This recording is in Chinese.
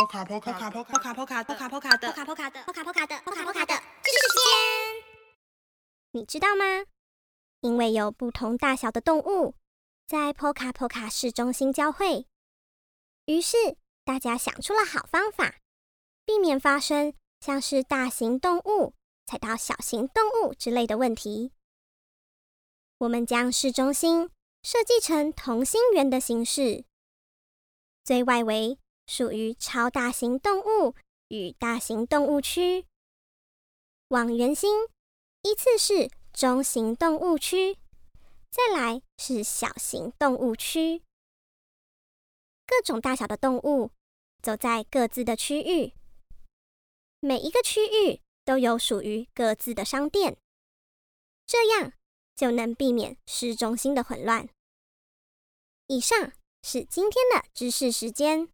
波卡波卡波卡波卡波卡波卡波卡的波卡波卡的波卡波卡的波卡波卡的知识时间，你知道吗？因为有不同大小的动物在波卡波卡市中心交汇，于是大家想出了好方法，避免发生像是大型动物踩到小型动物之类的问题。我们将市中心设计成同心圆的形式，最外围。属于超大型动物与大型动物区，往圆心依次是中型动物区，再来是小型动物区。各种大小的动物走在各自的区域，每一个区域都有属于各自的商店，这样就能避免市中心的混乱。以上是今天的知识时间。